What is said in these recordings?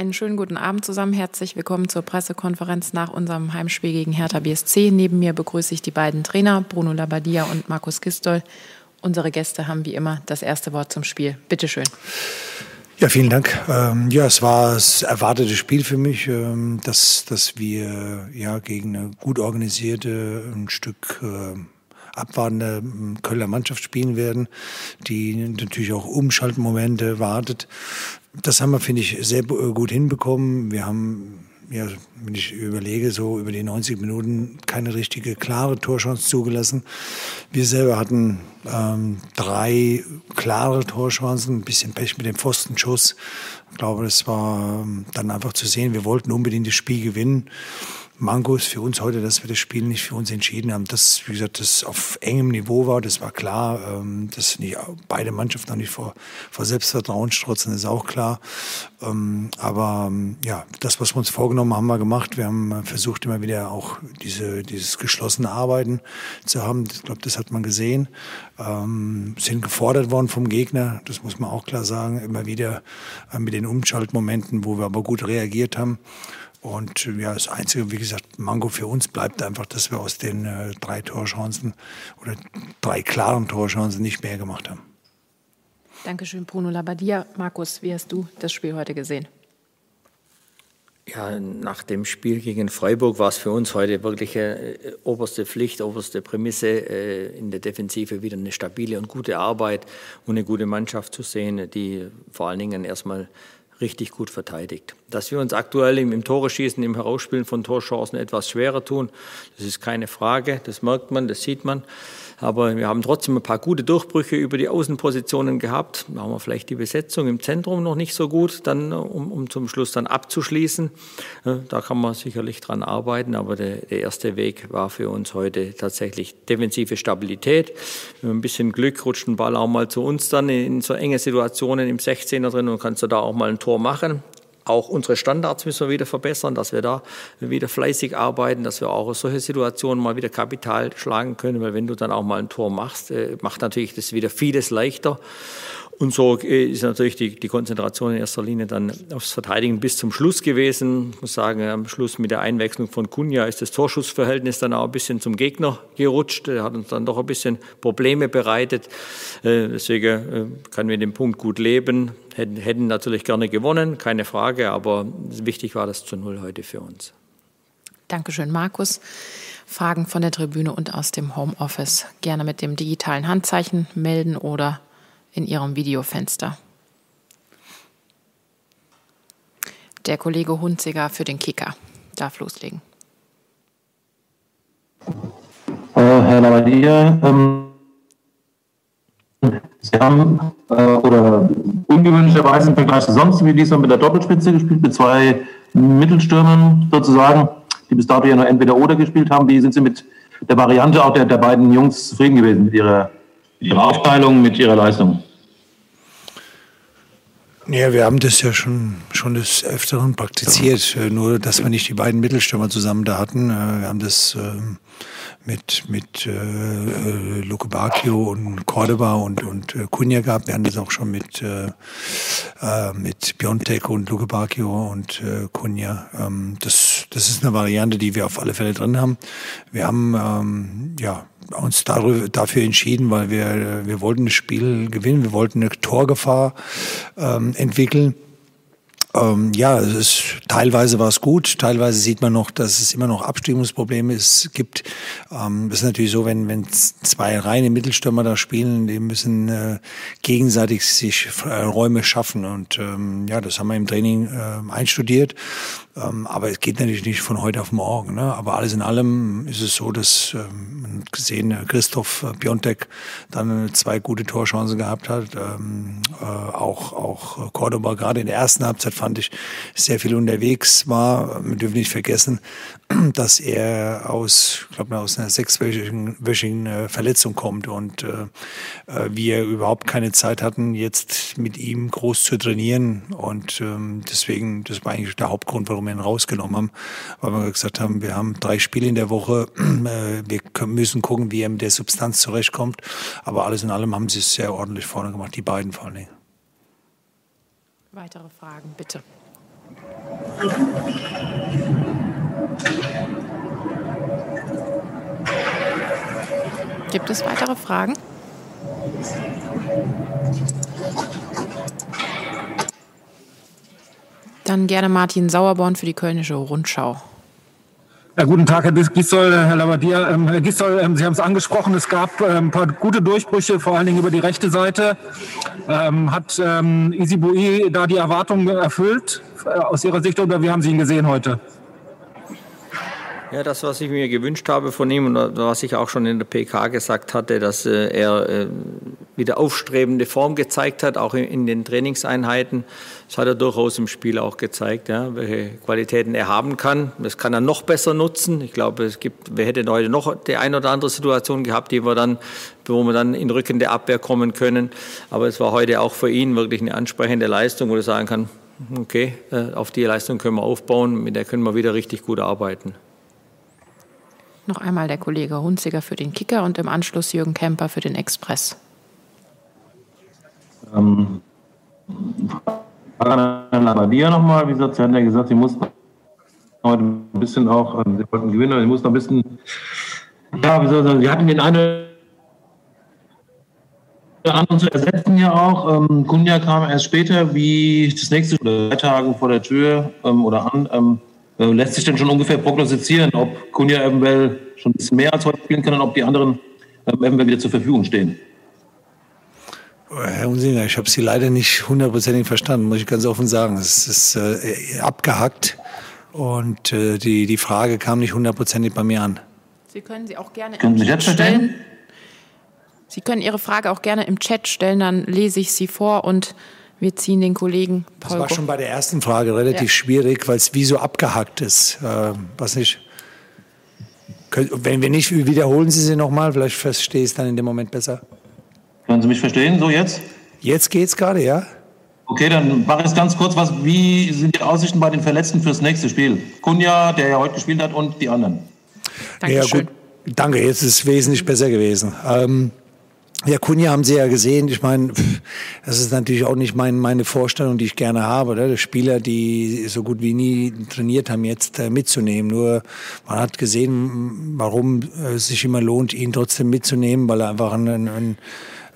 Einen schönen guten Abend zusammen. Herzlich willkommen zur Pressekonferenz nach unserem Heimspiel gegen Hertha BSC. Neben mir begrüße ich die beiden Trainer, Bruno Labbadia und Markus Gistol. Unsere Gäste haben wie immer das erste Wort zum Spiel. Bitte schön. Ja, vielen Dank. Ähm, ja, es war das erwartete Spiel für mich, ähm, dass, dass wir ja gegen eine gut organisierte, ein Stück äh, abwartende ähm, Kölner Mannschaft spielen werden, die natürlich auch Umschaltmomente wartet. Das haben wir, finde ich, sehr gut hinbekommen. Wir haben ja, wenn ich überlege, so über die 90 Minuten keine richtige klare Torchance zugelassen. Wir selber hatten ähm, drei klare Torchancen, ein bisschen Pech mit dem Pfostenschuss. Ich glaube, das war ähm, dann einfach zu sehen. Wir wollten unbedingt das Spiel gewinnen. Mango ist für uns heute, dass wir das Spiel nicht für uns entschieden haben. Das, wie gesagt, das auf engem Niveau war, das war klar. Ähm, dass nicht beide Mannschaften noch nicht vor, vor Selbstvertrauen strotzen, ist auch klar. Ähm, aber ähm, ja, das, was wir uns vorgenommen haben, haben wir gemacht. Wir haben versucht, immer wieder auch diese, dieses geschlossene Arbeiten zu haben. Ich glaube, das hat man gesehen. sind gefordert worden vom Gegner, das muss man auch klar sagen. Immer wieder mit den Umschaltmomenten, wo wir aber gut reagiert haben. Und ja, das Einzige, wie gesagt, Mango für uns bleibt einfach, dass wir aus den äh, drei Torchancen oder drei klaren Torchancen nicht mehr gemacht haben. Dankeschön, Bruno Labbadia. Markus, wie hast du das Spiel heute gesehen? Ja, nach dem Spiel gegen Freiburg war es für uns heute wirklich äh, oberste Pflicht, oberste Prämisse, äh, in der Defensive wieder eine stabile und gute Arbeit und eine gute Mannschaft zu sehen, die vor allen Dingen erstmal richtig gut verteidigt. Dass wir uns aktuell im, im Tore-Schießen, im Herausspielen von Torchancen etwas schwerer tun, das ist keine Frage. Das merkt man, das sieht man. Aber wir haben trotzdem ein paar gute Durchbrüche über die Außenpositionen gehabt. Da haben wir vielleicht die Besetzung im Zentrum noch nicht so gut, dann, um, um zum Schluss dann abzuschließen. Da kann man sicherlich dran arbeiten, aber der, der erste Weg war für uns heute tatsächlich defensive Stabilität. Mit ein bisschen Glück rutscht ein Ball auch mal zu uns dann in so enge Situationen im 16er drin und kannst du da auch mal ein Tor machen. Auch unsere Standards müssen wir wieder verbessern, dass wir da wieder fleißig arbeiten, dass wir auch aus solche Situationen mal wieder Kapital schlagen können, weil wenn du dann auch mal ein Tor machst, äh, macht natürlich das wieder vieles leichter. Und so ist natürlich die, die Konzentration in erster Linie dann aufs Verteidigen bis zum Schluss gewesen. Ich muss sagen, am Schluss mit der Einwechslung von Kunja ist das Torschussverhältnis dann auch ein bisschen zum Gegner gerutscht. Er hat uns dann doch ein bisschen Probleme bereitet. Äh, deswegen äh, können wir den Punkt gut leben. Hätten, hätten natürlich gerne gewonnen, keine Frage, aber wichtig war das zu Null heute für uns. Dankeschön, Markus. Fragen von der Tribüne und aus dem Homeoffice gerne mit dem digitalen Handzeichen melden oder in ihrem Videofenster. Der Kollege Hunziger für den Kicker darf loslegen. Äh, Herr Lavadier, ähm, Sie haben äh, oder ungewöhnlicherweise im Vergleich zu sonst wie diesmal mit der Doppelspitze gespielt, mit zwei Mittelstürmern sozusagen, die bis dato ja nur entweder oder gespielt haben. Wie sind Sie mit der Variante auch der, der beiden Jungs zufrieden gewesen mit ihrer Ihre Aufteilung mit Ihrer Leistung? Ja, wir haben das ja schon, schon des Öfteren praktiziert, äh, nur dass wir nicht die beiden Mittelstürmer zusammen da hatten. Äh, wir haben das ähm, mit, mit äh, äh, Luke Bacchio und Cordoba und, und äh, Cunha gehabt. Wir haben das auch schon mit, äh, äh, mit Biontek und Luke Bacchio und äh, Cunha. Ähm, das, das ist eine Variante, die wir auf alle Fälle drin haben. Wir haben ähm, ja, uns darüber, dafür entschieden, weil wir, wir wollten das Spiel gewinnen, wir wollten eine Torgefahr ähm, entwickeln. Ähm, ja, es ist, teilweise war es gut, teilweise sieht man noch, dass es immer noch Abstimmungsprobleme es gibt. Ähm, es ist natürlich so, wenn, wenn zwei reine Mittelstürmer da spielen, die müssen äh, gegenseitig sich äh, Räume schaffen. Und ähm, ja, das haben wir im Training äh, einstudiert. Ähm, aber es geht natürlich nicht von heute auf morgen. Ne? Aber alles in allem ist es so, dass ähm, gesehen, äh, Christoph äh, Piontek dann zwei gute Torchancen gehabt hat. Ähm, äh, auch, auch Cordoba gerade in der ersten Halbzeit fand ich sehr viel unterwegs war. Wir dürfen nicht vergessen, dass er aus, glaube, aus einer sechswöchigen äh, Verletzung kommt und äh, äh, wir überhaupt keine Zeit hatten, jetzt mit ihm groß zu trainieren. Und ähm, deswegen, das war eigentlich der Hauptgrund, warum ihn rausgenommen haben, weil wir gesagt haben, wir haben drei Spiele in der Woche, äh, wir müssen gucken, wie er mit der Substanz zurechtkommt. Aber alles in allem haben sie es sehr ordentlich vorne gemacht, die beiden vor allen Dingen. Weitere Fragen, bitte. Gibt es weitere Fragen? Dann gerne Martin Sauerborn für die Kölnische Rundschau. Ja, guten Tag, Herr Gisdol, Herr Labadier. Ähm, Herr Gisdol, ähm, Sie haben es angesprochen, es gab ähm, ein paar gute Durchbrüche, vor allen Dingen über die rechte Seite. Ähm, hat ähm, Isibui da die Erwartungen erfüllt äh, aus Ihrer Sicht oder wie haben Sie ihn gesehen heute? Ja, das, was ich mir gewünscht habe von ihm und was ich auch schon in der PK gesagt hatte, dass äh, er äh, wieder aufstrebende Form gezeigt hat, auch in den Trainingseinheiten. Das hat er durchaus im Spiel auch gezeigt, ja, welche Qualitäten er haben kann. Das kann er noch besser nutzen. Ich glaube, es gibt, wir hätten heute noch die eine oder andere Situation gehabt, die wir dann, wo wir dann in Rücken der Abwehr kommen können. Aber es war heute auch für ihn wirklich eine ansprechende Leistung, wo er sagen kann, okay, äh, auf die Leistung können wir aufbauen, mit der können wir wieder richtig gut arbeiten. Noch einmal der Kollege Hunziger für den Kicker und im Anschluss Jürgen Kemper für den Express. Ähm, Labadia nochmal, wie gesagt, Sie hatten ja gesagt, Sie mussten heute ein bisschen auch, ähm, Sie wollten gewinnen, aber Sie mussten ein bisschen, ja, wie soll ich sagen, Sie hatten den einen anderen zu ersetzen ja auch. Ähm, Kunja kam erst später, wie das nächste, oder drei Tage vor der Tür ähm, oder an. Ähm, äh, lässt sich denn schon ungefähr prognostizieren, ob Kunja eventuell schon ein bisschen mehr als heute spielen kann und ob die anderen ähm, eventuell wieder zur Verfügung stehen? Herr Unsinger, ich habe Sie leider nicht hundertprozentig verstanden, muss ich ganz offen sagen. Es ist äh, abgehackt und äh, die, die Frage kam nicht hundertprozentig bei mir an. Sie können sie auch gerne können im Chat stellen. Sie können Ihre Frage auch gerne im Chat stellen, dann lese ich sie vor und wir ziehen den Kollegen Paul. Das war schon bei der ersten Frage relativ ja. schwierig, weil es wie so abgehackt ist. Äh, was nicht. Wenn wir nicht, wiederholen Sie sie nochmal, vielleicht verstehe ich es dann in dem Moment besser. Können Sie mich verstehen, so jetzt? Jetzt geht's gerade, ja. Okay, dann mache ich ganz kurz was. Wie sind die Aussichten bei den Verletzten fürs nächste Spiel? Kunja, der ja heute gespielt hat, und die anderen. Dankeschön. Ja, gut. Danke, jetzt ist es wesentlich besser gewesen. Ähm, ja, Kunja haben Sie ja gesehen. Ich meine, das ist natürlich auch nicht mein, meine Vorstellung, die ich gerne habe. Oder? Spieler, die so gut wie nie trainiert haben, jetzt äh, mitzunehmen. Nur man hat gesehen, warum äh, es sich immer lohnt, ihn trotzdem mitzunehmen, weil er einfach ein, ein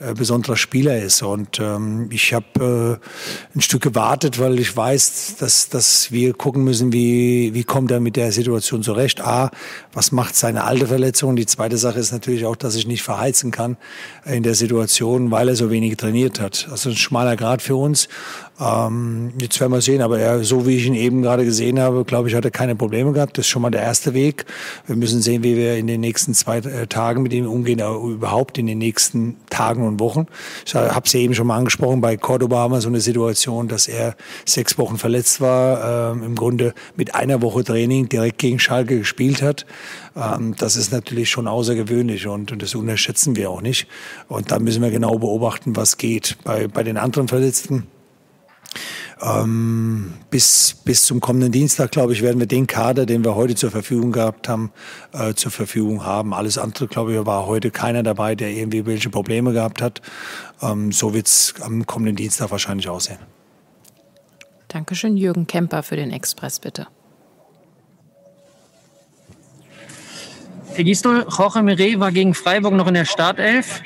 äh, besonderer Spieler ist. Und ähm, ich habe äh, ein Stück gewartet, weil ich weiß, dass, dass wir gucken müssen, wie, wie kommt er mit der Situation zurecht. A, was macht seine alte Verletzung? Die zweite Sache ist natürlich auch, dass ich nicht verheizen kann in der Situation, weil er so wenig trainiert hat. Also ein schmaler Grad für uns. Ähm, jetzt werden wir sehen, aber er, so wie ich ihn eben gerade gesehen habe, glaube ich, hat er keine Probleme gehabt. Das ist schon mal der erste Weg. Wir müssen sehen, wie wir in den nächsten zwei äh, Tagen mit ihm umgehen, aber überhaupt in den nächsten Tagen und Wochen. Ich habe es eben schon mal angesprochen, bei Cordoba haben wir so eine Situation, dass er sechs Wochen verletzt war, ähm, im Grunde mit einer Woche Training direkt gegen Schalke gespielt hat. Ähm, das ist natürlich schon außergewöhnlich und, und das unterschätzen wir auch nicht. Und da müssen wir genau beobachten, was geht. Bei, bei den anderen Verletzten ähm, bis, bis zum kommenden Dienstag, glaube ich, werden wir den Kader, den wir heute zur Verfügung gehabt haben, äh, zur Verfügung haben. Alles andere, glaube ich, war heute keiner dabei, der irgendwie welche Probleme gehabt hat. Ähm, so wird es am kommenden Dienstag wahrscheinlich aussehen. Dankeschön, Jürgen Kemper für den Express, bitte. Herr Gistol, Jorge Mire war gegen Freiburg noch in der Startelf.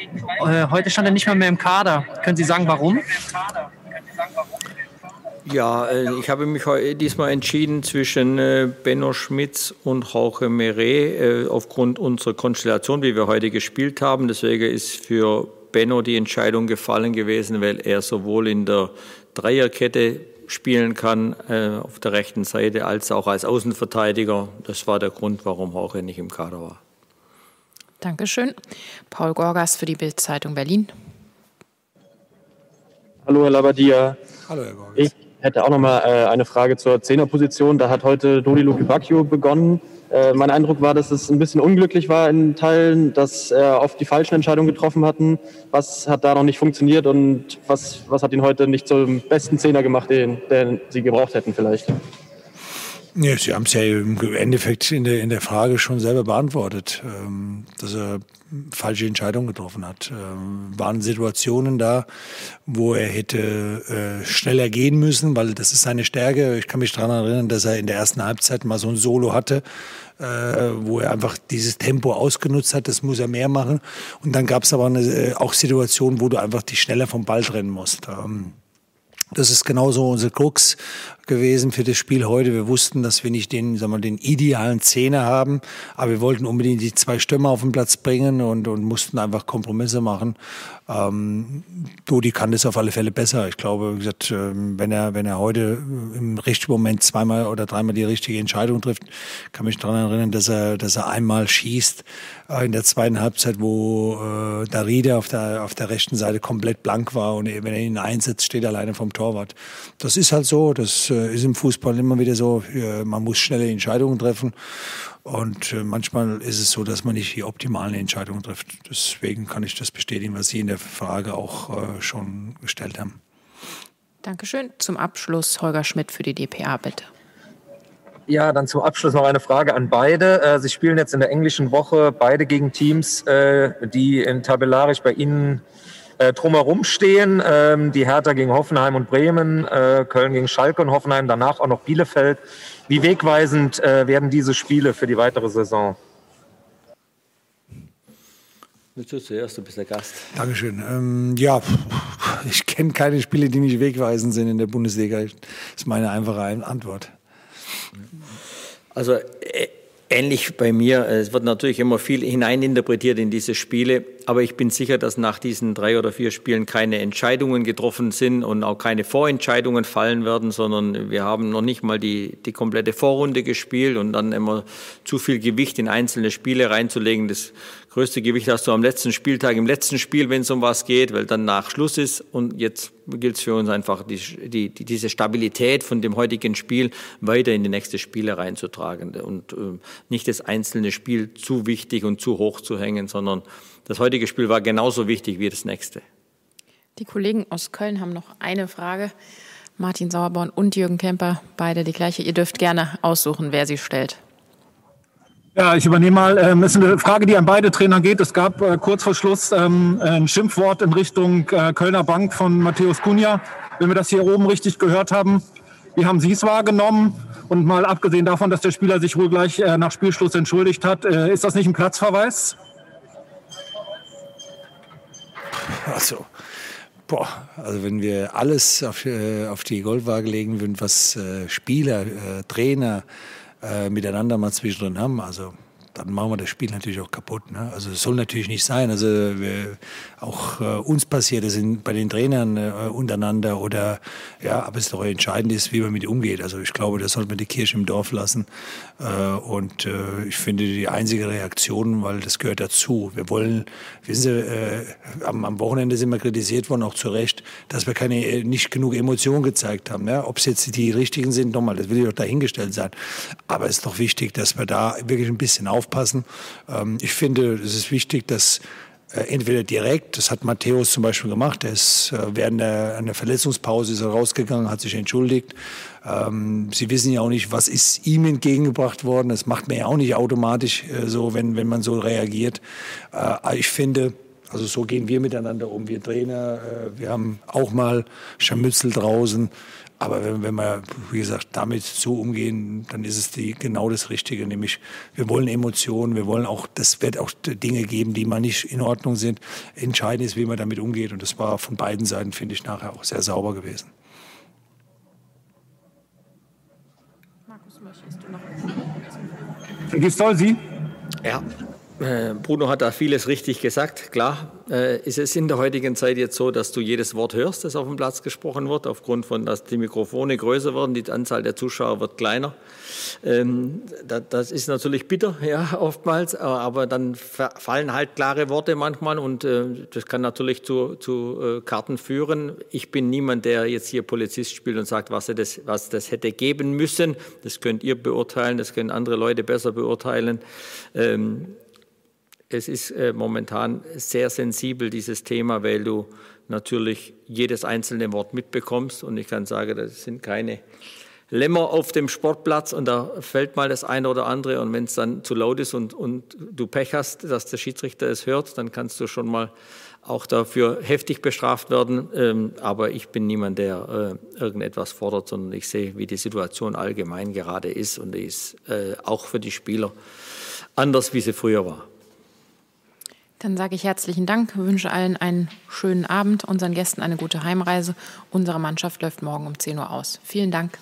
Äh, heute stand er nicht mal mehr im Kader. Können Sie sagen, warum? Ja, äh, ich habe mich diesmal entschieden zwischen äh, Benno Schmitz und Jorge Meret äh, aufgrund unserer Konstellation, wie wir heute gespielt haben. Deswegen ist für Benno die Entscheidung gefallen gewesen, weil er sowohl in der Dreierkette spielen kann auf der rechten Seite als auch als Außenverteidiger. Das war der Grund, warum Jorge nicht im Kader war. Dankeschön. Paul Gorgas für die Bildzeitung Berlin. Hallo, Herr Labadia. Hallo, Herr Gorgas. Ich hätte auch noch mal äh, eine Frage zur Zehnerposition. Da hat heute Dodi Lukibakio begonnen. Äh, mein Eindruck war, dass es ein bisschen unglücklich war in Teilen, dass er oft die falschen Entscheidungen getroffen hatten. Was hat da noch nicht funktioniert und was, was hat ihn heute nicht zum besten Zehner gemacht, den, den Sie gebraucht hätten vielleicht? Ja, Sie haben es ja im Endeffekt in der, in der Frage schon selber beantwortet, ähm, dass er falsche Entscheidungen getroffen hat. Ähm, waren Situationen da, wo er hätte äh, schneller gehen müssen, weil das ist seine Stärke. Ich kann mich daran erinnern, dass er in der ersten Halbzeit mal so ein Solo hatte, äh, wo er einfach dieses Tempo ausgenutzt hat. Das muss er mehr machen. Und dann gab es aber eine, äh, auch Situationen, wo du einfach dich schneller vom Ball trennen musst. Ähm, das ist genauso unser Krux gewesen für das Spiel heute. Wir wussten, dass wir nicht den, sagen wir, den idealen Zehner haben, aber wir wollten unbedingt die zwei Stürmer auf den Platz bringen und, und mussten einfach Kompromisse machen. Ähm, Dodi kann das auf alle Fälle besser. Ich glaube, wie gesagt, ähm, wenn er, wenn er heute im richtigen Moment zweimal oder dreimal die richtige Entscheidung trifft, kann mich daran erinnern, dass er, dass er einmal schießt äh, in der zweiten Halbzeit, wo äh, Darida auf der, auf der rechten Seite komplett blank war und wenn er ihn einsetzt, steht er alleine vom Torwart. Das ist halt so, das äh, ist im Fußball immer wieder so, man muss schnelle Entscheidungen treffen und manchmal ist es so, dass man nicht die optimalen Entscheidungen trifft. Deswegen kann ich das bestätigen, was Sie in der Frage auch schon gestellt haben. Dankeschön. Zum Abschluss Holger Schmidt für die DPA, bitte. Ja, dann zum Abschluss noch eine Frage an beide. Äh, Sie spielen jetzt in der englischen Woche beide gegen Teams, äh, die in tabellarisch bei Ihnen äh, drumherum stehen. Ähm, die Hertha gegen Hoffenheim und Bremen, Köln gegen Schalke und Hoffenheim, danach auch noch Bielefeld. Wie wegweisend werden diese Spiele für die weitere Saison? Willst du zuerst, du bist der Gast. Dankeschön. Ähm, ja, ich kenne keine Spiele, die nicht wegweisend sind in der Bundesliga. Das ist meine einfache Antwort. Also ähnlich bei mir. Es wird natürlich immer viel hineininterpretiert in diese Spiele. Aber ich bin sicher, dass nach diesen drei oder vier Spielen keine Entscheidungen getroffen sind und auch keine Vorentscheidungen fallen werden, sondern wir haben noch nicht mal die, die komplette Vorrunde gespielt und dann immer zu viel Gewicht in einzelne Spiele reinzulegen. Das größte Gewicht hast du am letzten Spieltag, im letzten Spiel, wenn es um was geht, weil dann nach Schluss ist. Und jetzt gilt es für uns einfach, die, die, diese Stabilität von dem heutigen Spiel weiter in die nächste Spiele reinzutragen und äh, nicht das einzelne Spiel zu wichtig und zu hoch zu hängen, sondern das heutige Spiel war genauso wichtig wie das nächste. Die Kollegen aus Köln haben noch eine Frage. Martin Sauerborn und Jürgen Kemper, beide die gleiche. Ihr dürft gerne aussuchen, wer sie stellt. Ja, ich übernehme mal. Ähm, ist eine Frage, die an beide Trainer geht. Es gab äh, kurz vor Schluss ähm, ein Schimpfwort in Richtung äh, Kölner Bank von Matthäus Kunja. Wenn wir das hier oben richtig gehört haben, wie haben Sie es wahrgenommen? Und mal abgesehen davon, dass der Spieler sich wohl gleich äh, nach Spielschluss entschuldigt hat, äh, ist das nicht ein Platzverweis? Also, boah, also wenn wir alles auf, äh, auf die Goldwaage legen würden, was äh, Spieler, äh, Trainer äh, miteinander mal zwischendrin haben, also dann machen wir das Spiel natürlich auch kaputt. Ne? Also es soll natürlich nicht sein. Also wir, auch äh, uns passiert es bei den Trainern äh, untereinander oder ja, aber es doch entscheidend ist, wie man mit umgeht. Also ich glaube, das sollte man die Kirche im Dorf lassen. Äh, und äh, ich finde die einzige Reaktion, weil das gehört dazu. Wir wollen, wissen Sie, äh, am, am, Wochenende sind wir kritisiert worden, auch zu Recht, dass wir keine äh, nicht genug Emotionen gezeigt haben. Ja? Ob es jetzt die richtigen sind, nochmal, das will ich doch dahingestellt sein. Aber es ist doch wichtig, dass wir da wirklich ein bisschen aufpassen. Ähm, ich finde, es ist wichtig, dass äh, entweder direkt, das hat Matthäus zum Beispiel gemacht, er ist äh, während der, einer Verletzungspause ist er rausgegangen, hat sich entschuldigt. Ähm, Sie wissen ja auch nicht, was ist ihm entgegengebracht worden. Das macht man ja auch nicht automatisch äh, so, wenn, wenn man so reagiert. Äh, ich finde, also so gehen wir miteinander um. Wir Trainer, äh, wir haben auch mal Scharmützel draußen. Aber wenn, wenn wir, wie gesagt, damit so umgehen, dann ist es die, genau das Richtige. Nämlich, wir wollen Emotionen, wir wollen auch, das wird auch Dinge geben, die mal nicht in Ordnung sind. Entscheidend ist, wie man damit umgeht. Und das war von beiden Seiten, finde ich, nachher auch sehr sauber gewesen. Markus, möchtest du noch? Herr Gistol, Sie? Ja, Bruno hat da vieles richtig gesagt. Klar, äh, ist es in der heutigen Zeit jetzt so, dass du jedes Wort hörst, das auf dem Platz gesprochen wird, aufgrund von, dass die Mikrofone größer werden, die Anzahl der Zuschauer wird kleiner. Ähm, das ist natürlich bitter, ja, oftmals, aber dann fallen halt klare Worte manchmal und äh, das kann natürlich zu, zu Karten führen. Ich bin niemand, der jetzt hier Polizist spielt und sagt, was das, was das hätte geben müssen. Das könnt ihr beurteilen, das können andere Leute besser beurteilen. Ähm, es ist äh, momentan sehr sensibel, dieses Thema, weil du natürlich jedes einzelne Wort mitbekommst. Und ich kann sagen, das sind keine Lämmer auf dem Sportplatz und da fällt mal das eine oder andere und wenn es dann zu laut ist und, und du Pech hast, dass der Schiedsrichter es hört, dann kannst du schon mal auch dafür heftig bestraft werden. Ähm, aber ich bin niemand, der äh, irgendetwas fordert, sondern ich sehe, wie die Situation allgemein gerade ist und die ist äh, auch für die Spieler anders, wie sie früher war. Dann sage ich herzlichen Dank, wünsche allen einen schönen Abend, unseren Gästen eine gute Heimreise. Unsere Mannschaft läuft morgen um 10 Uhr aus. Vielen Dank.